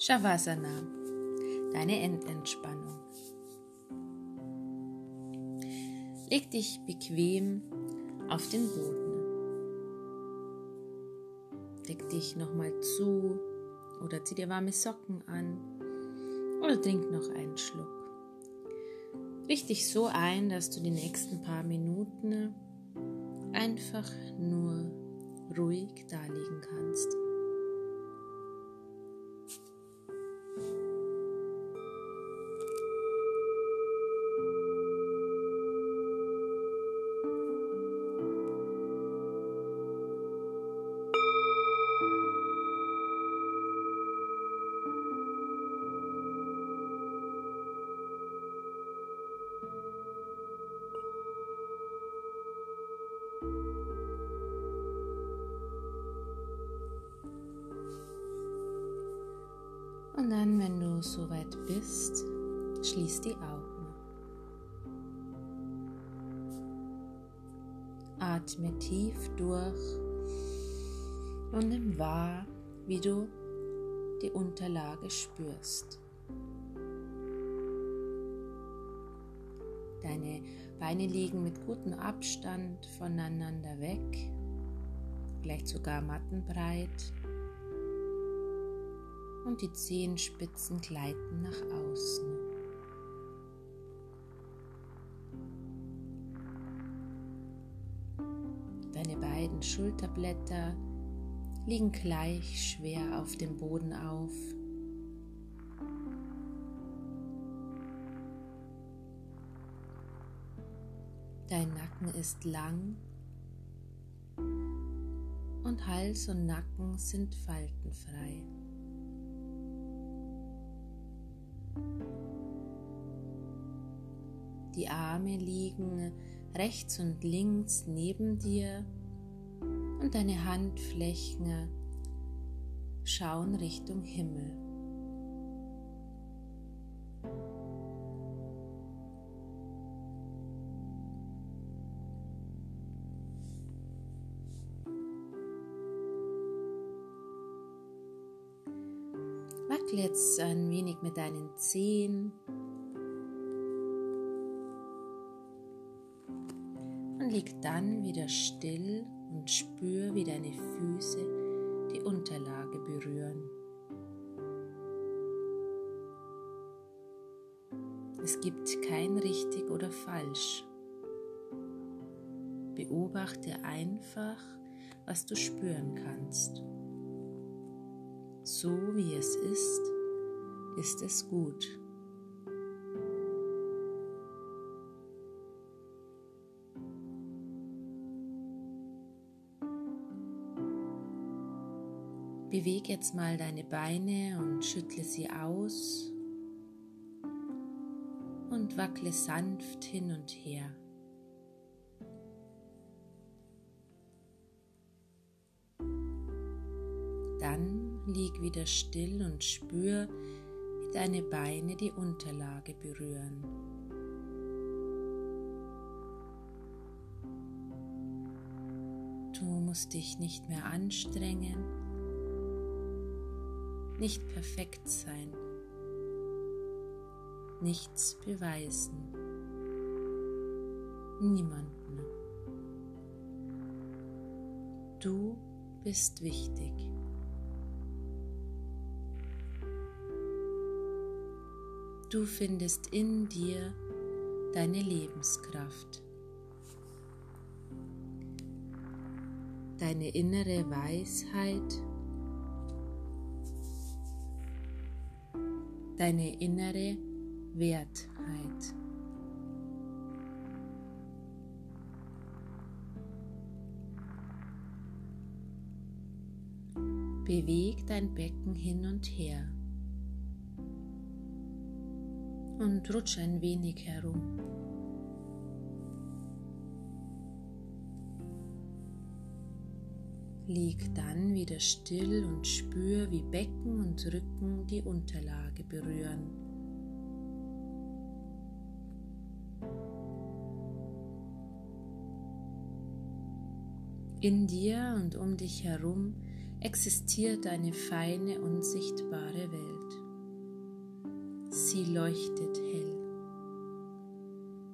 Shavasana, deine Endentspannung. Leg dich bequem auf den Boden. Deck dich nochmal zu oder zieh dir warme Socken an oder trink noch einen Schluck. Richte dich so ein, dass du die nächsten paar Minuten einfach nur ruhig da liegen kannst. Und dann, wenn du soweit bist, schließ die Augen. Atme tief durch und nimm wahr, wie du die Unterlage spürst. Deine Beine liegen mit gutem Abstand voneinander weg, vielleicht sogar mattenbreit und die Zehenspitzen gleiten nach außen. Deine beiden Schulterblätter liegen gleich schwer auf dem Boden auf. Dein Nacken ist lang und Hals und Nacken sind faltenfrei. Die Arme liegen rechts und links neben dir und deine Handflächen schauen Richtung Himmel. Wackel jetzt ein wenig mit deinen Zehen und lieg dann wieder still und spür, wie deine Füße die Unterlage berühren. Es gibt kein richtig oder falsch. Beobachte einfach, was du spüren kannst. So wie es ist, ist es gut. Beweg jetzt mal deine Beine und schüttle sie aus und wackle sanft hin und her. Dann lieg wieder still und spür, wie deine Beine die Unterlage berühren. Du musst dich nicht mehr anstrengen nicht perfekt sein, nichts beweisen, niemanden. Du bist wichtig. Du findest in dir deine Lebenskraft, deine innere Weisheit. Deine innere Wertheit. Beweg dein Becken hin und her und rutsch ein wenig herum. Lieg dann wieder still und spür, wie Becken und Rücken die Unterlage berühren. In dir und um dich herum existiert eine feine, unsichtbare Welt. Sie leuchtet hell.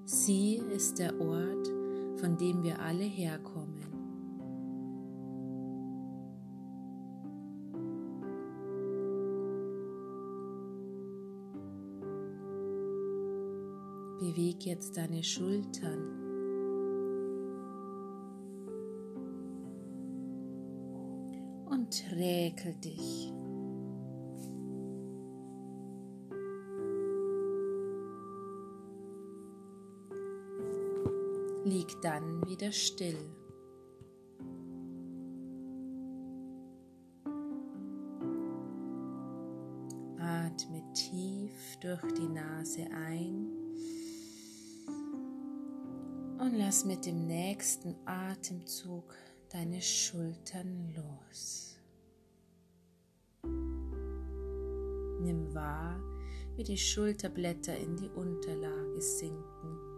Sie ist der Ort, von dem wir alle herkommen. Beweg jetzt deine Schultern. Und räkel dich. Lieg dann wieder still. Atme tief durch die Nase ein und lass mit dem nächsten Atemzug deine Schultern los. Nimm wahr, wie die Schulterblätter in die Unterlage sinken.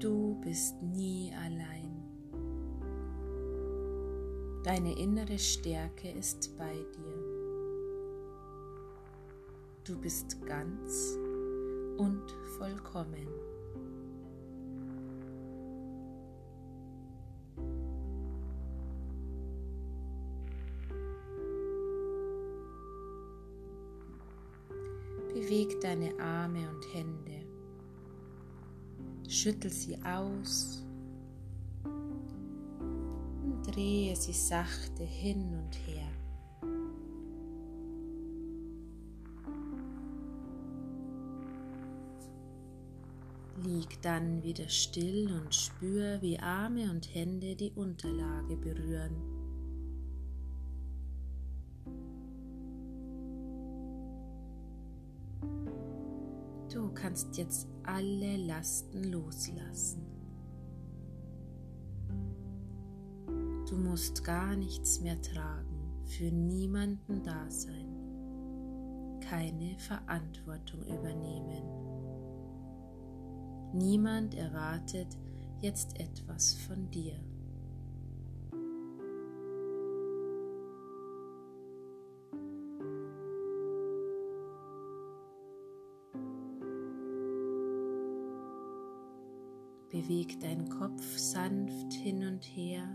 Du bist nie allein. Deine innere Stärke ist bei dir. Du bist ganz und vollkommen. Beweg deine Arme und Hände. Schüttel sie aus und drehe sie sachte hin und her. Lieg dann wieder still und spür, wie Arme und Hände die Unterlage berühren. Kannst jetzt alle Lasten loslassen. Du musst gar nichts mehr tragen, für niemanden da sein, keine Verantwortung übernehmen. Niemand erwartet jetzt etwas von dir. Beweg deinen Kopf sanft hin und her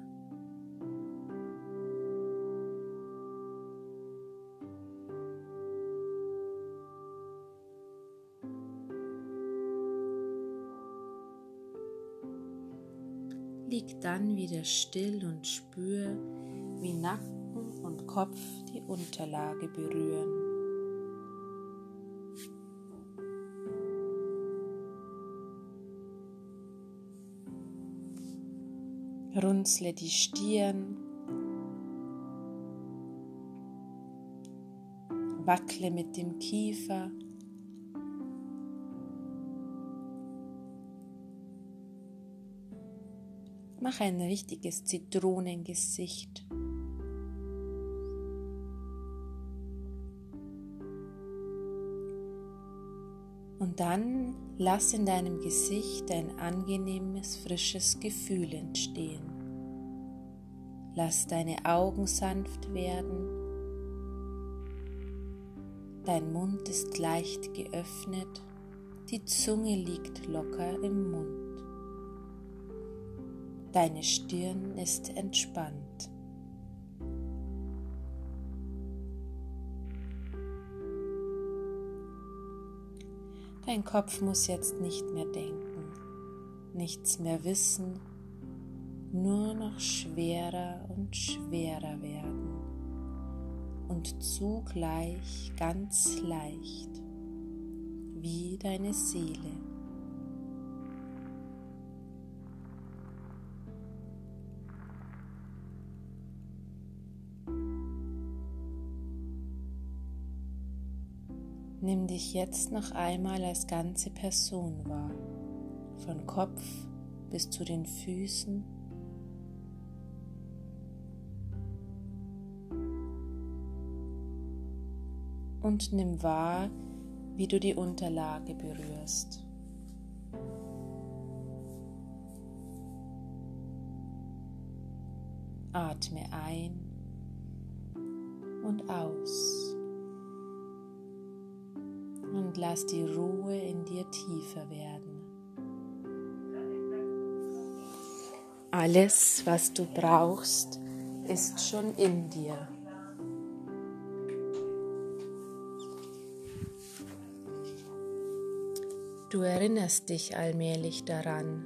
Lieg dann wieder still und spür, wie Nacken und Kopf die Unterlage berühren. Runzle die Stirn, wackle mit dem Kiefer Mach ein richtiges Zitronengesicht. Und dann lass in deinem Gesicht ein angenehmes, frisches Gefühl entstehen. Lass deine Augen sanft werden. Dein Mund ist leicht geöffnet. Die Zunge liegt locker im Mund. Deine Stirn ist entspannt. Dein Kopf muss jetzt nicht mehr denken, nichts mehr wissen, nur noch schwerer und schwerer werden und zugleich ganz leicht wie deine Seele. Nimm dich jetzt noch einmal als ganze Person wahr, von Kopf bis zu den Füßen. und nimm wahr, wie du die Unterlage berührst. Atme ein und aus und lass die Ruhe in dir tiefer werden. Alles, was du brauchst, ist schon in dir. Du erinnerst dich allmählich daran.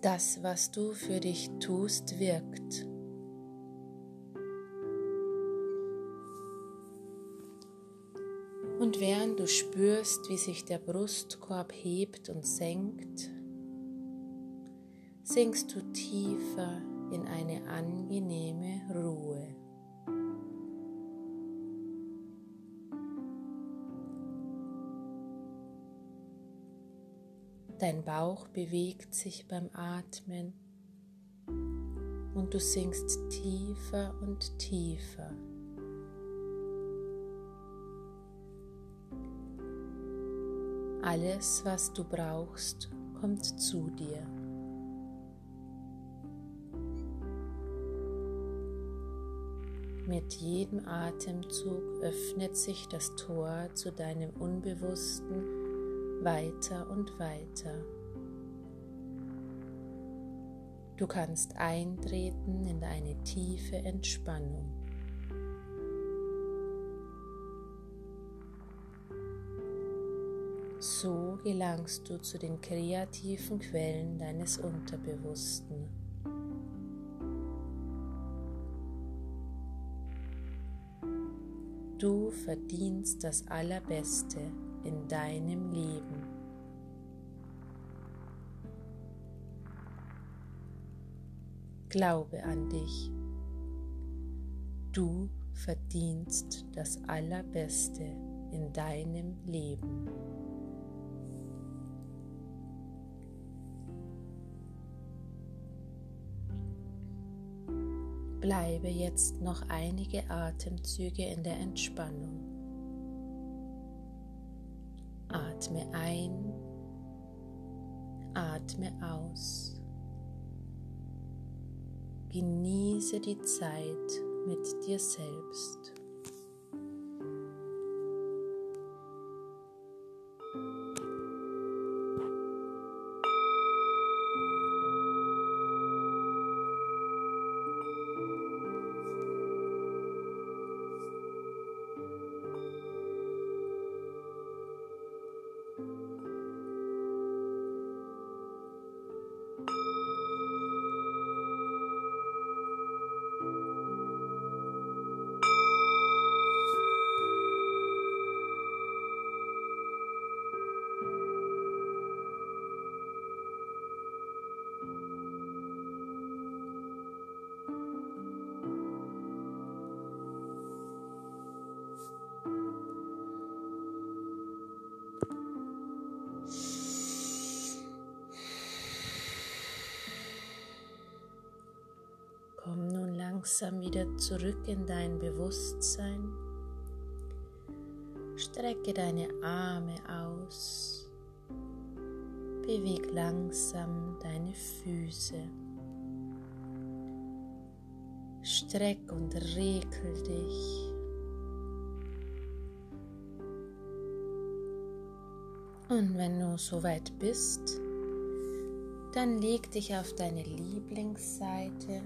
Das, was du für dich tust, wirkt. Und während du spürst, wie sich der Brustkorb hebt und senkt, sinkst du tiefer in eine angenehme Ruhe. Dein Bauch bewegt sich beim Atmen und du sinkst tiefer und tiefer. Alles, was du brauchst, kommt zu dir. Mit jedem Atemzug öffnet sich das Tor zu deinem Unbewussten weiter und weiter. Du kannst eintreten in eine tiefe Entspannung. So gelangst du zu den kreativen Quellen deines Unterbewussten. Du verdienst das Allerbeste in deinem Leben. Glaube an dich. Du verdienst das Allerbeste in deinem Leben. Bleibe jetzt noch einige Atemzüge in der Entspannung. Atme ein, atme aus. Genieße die Zeit mit dir selbst. Langsam wieder zurück in dein Bewusstsein. Strecke deine Arme aus. Beweg langsam deine Füße. Streck und rekel dich. Und wenn du soweit bist, dann leg dich auf deine Lieblingsseite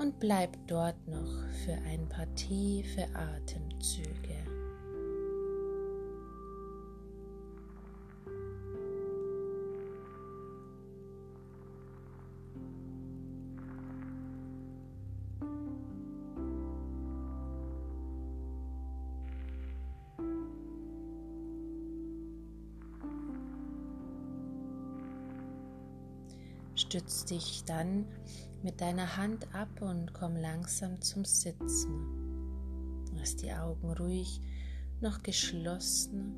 und bleib dort noch für ein paar tiefe Atemzüge. Stütz dich dann mit deiner Hand ab und komm langsam zum Sitzen. Lass die Augen ruhig noch geschlossen.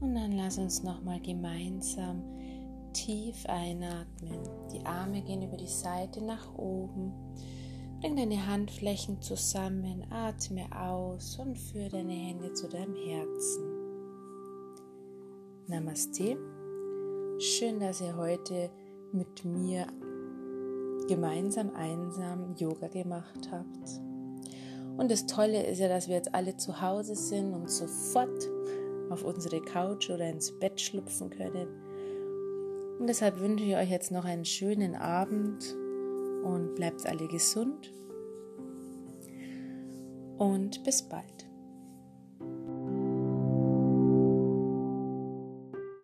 Und dann lass uns noch mal gemeinsam tief einatmen. Die Arme gehen über die Seite nach oben. Bring deine Handflächen zusammen, atme aus und führe deine Hände zu deinem Herzen. Namaste. Schön, dass ihr heute mit mir gemeinsam einsam Yoga gemacht habt. Und das Tolle ist ja, dass wir jetzt alle zu Hause sind und sofort auf unsere Couch oder ins Bett schlüpfen können. Und deshalb wünsche ich euch jetzt noch einen schönen Abend und bleibt alle gesund. Und bis bald.